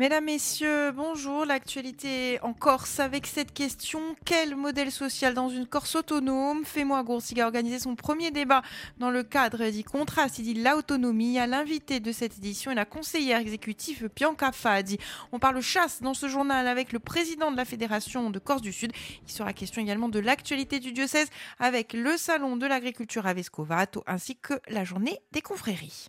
Mesdames, Messieurs, bonjour. L'actualité en Corse avec cette question. Quel modèle social dans une Corse autonome Fais-moi Goursiga a organisé son premier débat dans le cadre dit contraste, il dit l'autonomie. À l'invité de cette édition et la conseillère exécutive Bianca Fadi. On parle chasse dans ce journal avec le président de la Fédération de Corse du Sud. Il sera question également de l'actualité du diocèse avec le salon de l'agriculture à Vescovato ainsi que la journée des confréries.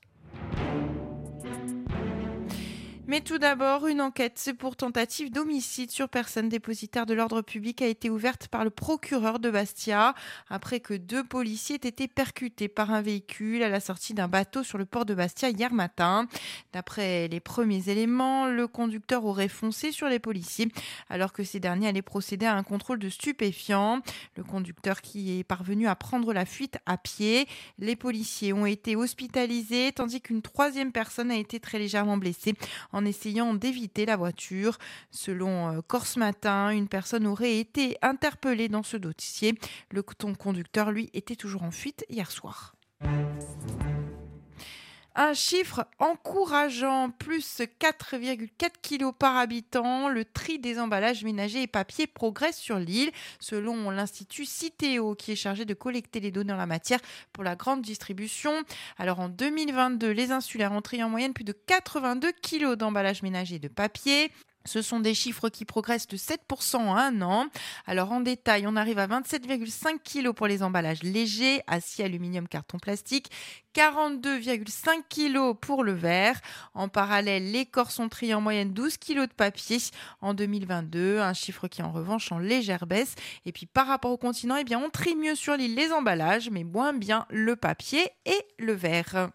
Mais tout d'abord, une enquête pour tentative d'homicide sur personne dépositaire de l'ordre public a été ouverte par le procureur de Bastia après que deux policiers aient été percutés par un véhicule à la sortie d'un bateau sur le port de Bastia hier matin. D'après les premiers éléments, le conducteur aurait foncé sur les policiers alors que ces derniers allaient procéder à un contrôle de stupéfiants. Le conducteur qui est parvenu à prendre la fuite à pied. Les policiers ont été hospitalisés tandis qu'une troisième personne a été très légèrement blessée essayant d'éviter la voiture. Selon euh, Corse Matin, une personne aurait été interpellée dans ce dossier. Le conducteur, lui, était toujours en fuite hier soir. Un chiffre encourageant, plus 4,4 kg par habitant. Le tri des emballages ménagers et papier progresse sur l'île, selon l'Institut Citeo, qui est chargé de collecter les données en la matière pour la grande distribution. Alors en 2022, les insulaires ont trié en moyenne plus de 82 kg d'emballages ménagers de papier. Ce sont des chiffres qui progressent de 7% en un an. Alors en détail, on arrive à 27,5 kg pour les emballages légers, acier, aluminium, carton plastique, 42,5 kg pour le verre. En parallèle, les corps sont triés en moyenne 12 kg de papier en 2022, un chiffre qui en revanche en légère baisse. Et puis par rapport au continent, eh bien, on trie mieux sur l'île les emballages, mais moins bien le papier et le verre.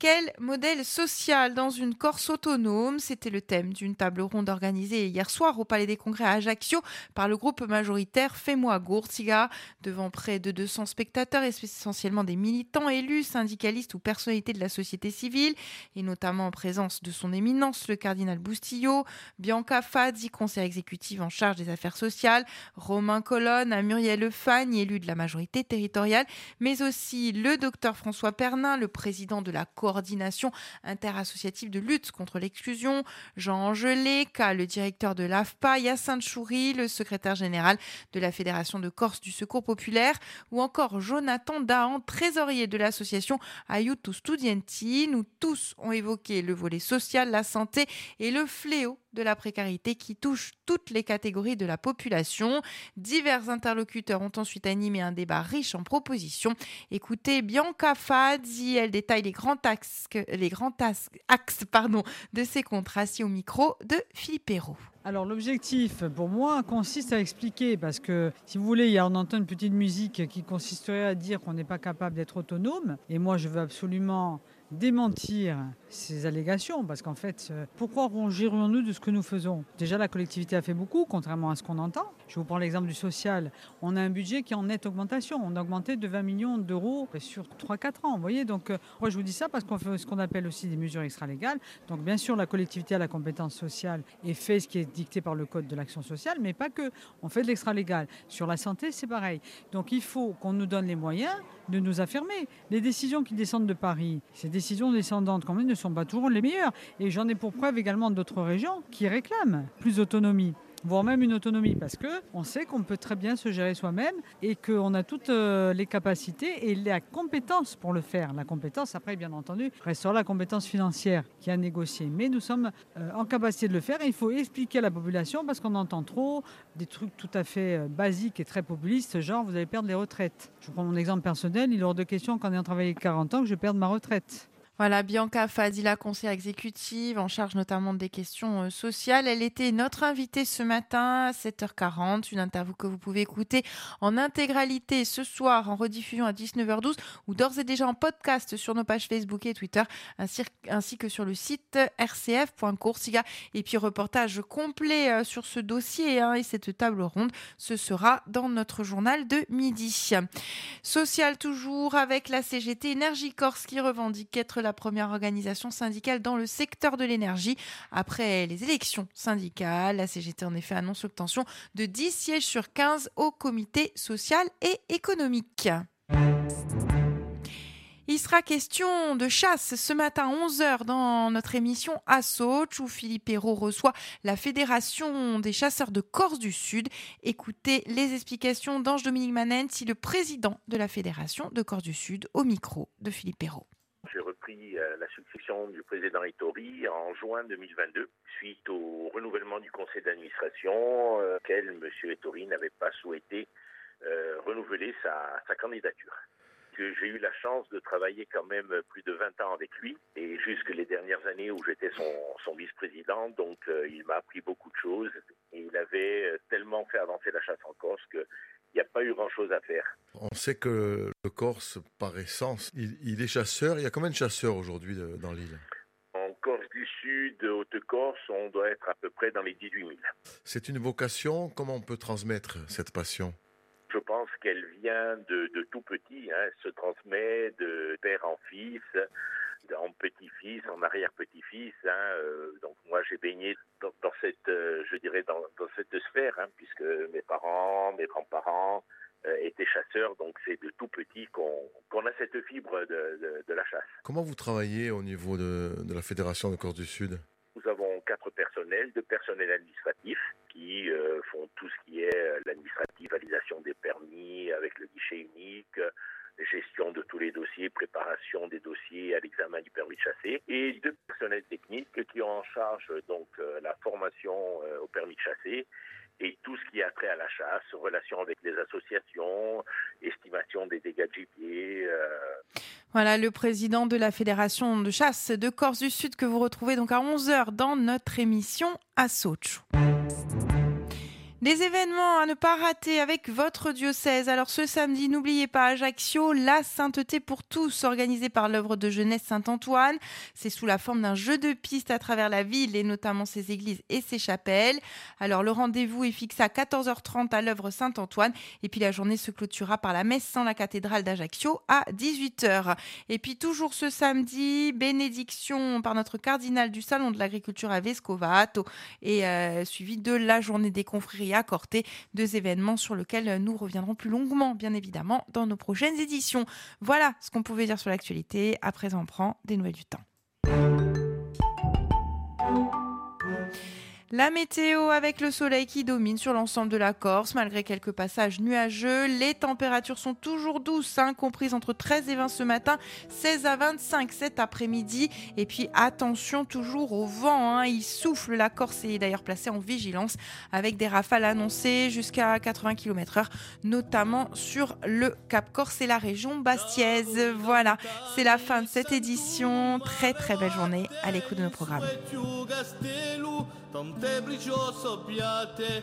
Quel modèle social dans une Corse autonome? C'était le thème d'une table ronde organisée hier soir au Palais des Congrès à Ajaccio par le groupe majoritaire Fais-moi Gourtiga, devant près de 200 spectateurs, essentiellement des militants, élus, syndicalistes ou personnalités de la société civile, et notamment en présence de son éminence le cardinal Boustillo, Bianca Fazzi, conseiller exécutif en charge des affaires sociales, Romain Colonne, Muriel Lefagne, élu de la majorité territoriale, mais aussi le docteur François Pernin, le président de la coordination interassociative de lutte contre l'exclusion, Jean Angelé, le directeur de l'AFPA, Yacine Choury, le secrétaire général de la Fédération de Corse du Secours Populaire, ou encore Jonathan Dahan, trésorier de l'association Aiuto Studienti. Nous tous ont évoqué le volet social, la santé et le fléau de la précarité qui touche toutes les catégories de la population. Divers interlocuteurs ont ensuite animé un débat riche en propositions. Écoutez Bianca Fadzi, elle détaille les grands axes, les grands axes de ces contrats au micro de Philippe Hérault. Alors l'objectif pour moi consiste à expliquer, parce que si vous voulez, on entend une petite musique qui consisterait à dire qu'on n'est pas capable d'être autonome, et moi je veux absolument démentir ces allégations, parce qu'en fait, euh, pourquoi rongerions-nous de ce que nous faisons? Déjà, la collectivité a fait beaucoup, contrairement à ce qu'on entend. Je vous prends l'exemple du social. On a un budget qui est en nette augmentation. On a augmenté de 20 millions d'euros sur 3-4 ans. Vous voyez, donc, euh, moi, je vous dis ça parce qu'on fait ce qu'on appelle aussi des mesures extra-légales. Donc, bien sûr, la collectivité a la compétence sociale et fait ce qui est dicté par le Code de l'action sociale, mais pas que. On fait de l'extra-légal. Sur la santé, c'est pareil. Donc, il faut qu'on nous donne les moyens de nous affirmer. Les décisions qui descendent de Paris, ces décisions descendantes, quand même, ne sont pas toujours les meilleures. Et j'en ai pour preuve également d'autres régions qui réclament plus d'autonomie voire même une autonomie, parce que on sait qu'on peut très bien se gérer soi-même et qu'on a toutes euh, les capacités et la compétence pour le faire. La compétence, après, bien entendu, restera la compétence financière qui a négocié. Mais nous sommes euh, en capacité de le faire et il faut expliquer à la population parce qu'on entend trop des trucs tout à fait euh, basiques et très populistes, genre vous allez perdre les retraites. Je prends mon exemple personnel, il est hors de question qu'en ayant travaillé 40 ans que je perde ma retraite. Voilà, Bianca Fadila, conseillère exécutive en charge notamment des questions euh, sociales. Elle était notre invitée ce matin à 7h40, une interview que vous pouvez écouter en intégralité ce soir en rediffusion à 19h12 ou d'ores et déjà en podcast sur nos pages Facebook et Twitter ainsi, que sur le site rcf.coursiga. Et puis reportage complet euh, sur ce dossier hein, et cette table ronde, ce sera dans notre journal de midi. Social toujours avec la CGT Énergie Corse qui revendique être la la première organisation syndicale dans le secteur de l'énergie. Après les élections syndicales, la CGT en effet annonce l'obtention de 10 sièges sur 15 au comité social et économique. Il sera question de chasse ce matin à 11h dans notre émission à Soch où Philippe Hérault reçoit la Fédération des chasseurs de Corse du Sud. Écoutez les explications d'Ange-Dominique Manenti, le président de la Fédération de Corse du Sud, au micro de Philippe Hérault. Euh, la succession du président Ettori en juin 2022, suite au renouvellement du conseil d'administration, euh, auquel M. Ettori n'avait pas souhaité euh, renouveler sa, sa candidature j'ai eu la chance de travailler quand même plus de 20 ans avec lui et jusque les dernières années où j'étais son, son vice-président. Donc euh, il m'a appris beaucoup de choses et il avait tellement fait avancer la chasse en Corse qu'il n'y a pas eu grand-chose à faire. On sait que le Corse, par essence, il, est chasseur. Il y a combien de chasseurs aujourd'hui dans l'île? En Corse du Sud, Haute-Corse, on doit être à peu près dans les 18 000. C'est une vocation. Comment on peut transmettre cette passion? Je pense qu'elle vient de, de, tout petit, hein, se transmet de père en fils, en petit-fils, en arrière-petit-fils. Hein, euh, donc moi j'ai baigné dans, dans cette, euh, je dirais dans, dans cette sphère, hein, puisque mes parents, mes grands-parents euh, étaient chasseurs, donc c'est de tout petit qu'on qu'on a cette fibre de, de, de, la chasse. Comment vous travaillez au niveau de, de la Fédération de Corse du Sud? Nous avons quatre personnels, deux personnels administratifs qui euh, font tout ce qui est euh, l'administrative, validation des permis avec le guichet unique, gestion de tous les dossiers, préparation des dossiers à l'examen du permis de chasser, et deux personnels techniques qui ont en charge donc euh, la formation au permis de chasser et tout ce qui a trait à la chasse, relation avec les associations, estimation des dégâts de gibier. Voilà le président de la Fédération de chasse de Corse du Sud que vous retrouvez donc à 11h dans notre émission à Sochaux. Des événements à ne pas rater avec votre diocèse. Alors ce samedi, n'oubliez pas Ajaccio, la sainteté pour tous, organisée par l'œuvre de jeunesse Saint-Antoine. C'est sous la forme d'un jeu de piste à travers la ville et notamment ses églises et ses chapelles. Alors le rendez-vous est fixé à 14h30 à l'œuvre Saint-Antoine et puis la journée se clôturera par la messe sans la cathédrale d'Ajaccio à 18h. Et puis toujours ce samedi, bénédiction par notre cardinal du salon de l'agriculture à Vescovato et euh, suivi de la journée des confréries à Corté, deux événements sur lesquels nous reviendrons plus longuement, bien évidemment, dans nos prochaines éditions. Voilà ce qu'on pouvait dire sur l'actualité. À présent, on prend des nouvelles du temps. La météo avec le soleil qui domine sur l'ensemble de la Corse, malgré quelques passages nuageux. Les températures sont toujours douces, hein, comprises entre 13 et 20 ce matin, 16 à 25 cet après-midi. Et puis attention toujours au vent, hein, il souffle. La Corse est d'ailleurs placée en vigilance avec des rafales annoncées jusqu'à 80 km/h, notamment sur le Cap Corse et la région Bastiaise. Voilà, c'est la fin de cette édition. Très très belle journée à l'écoute de nos programmes. te bricioso piate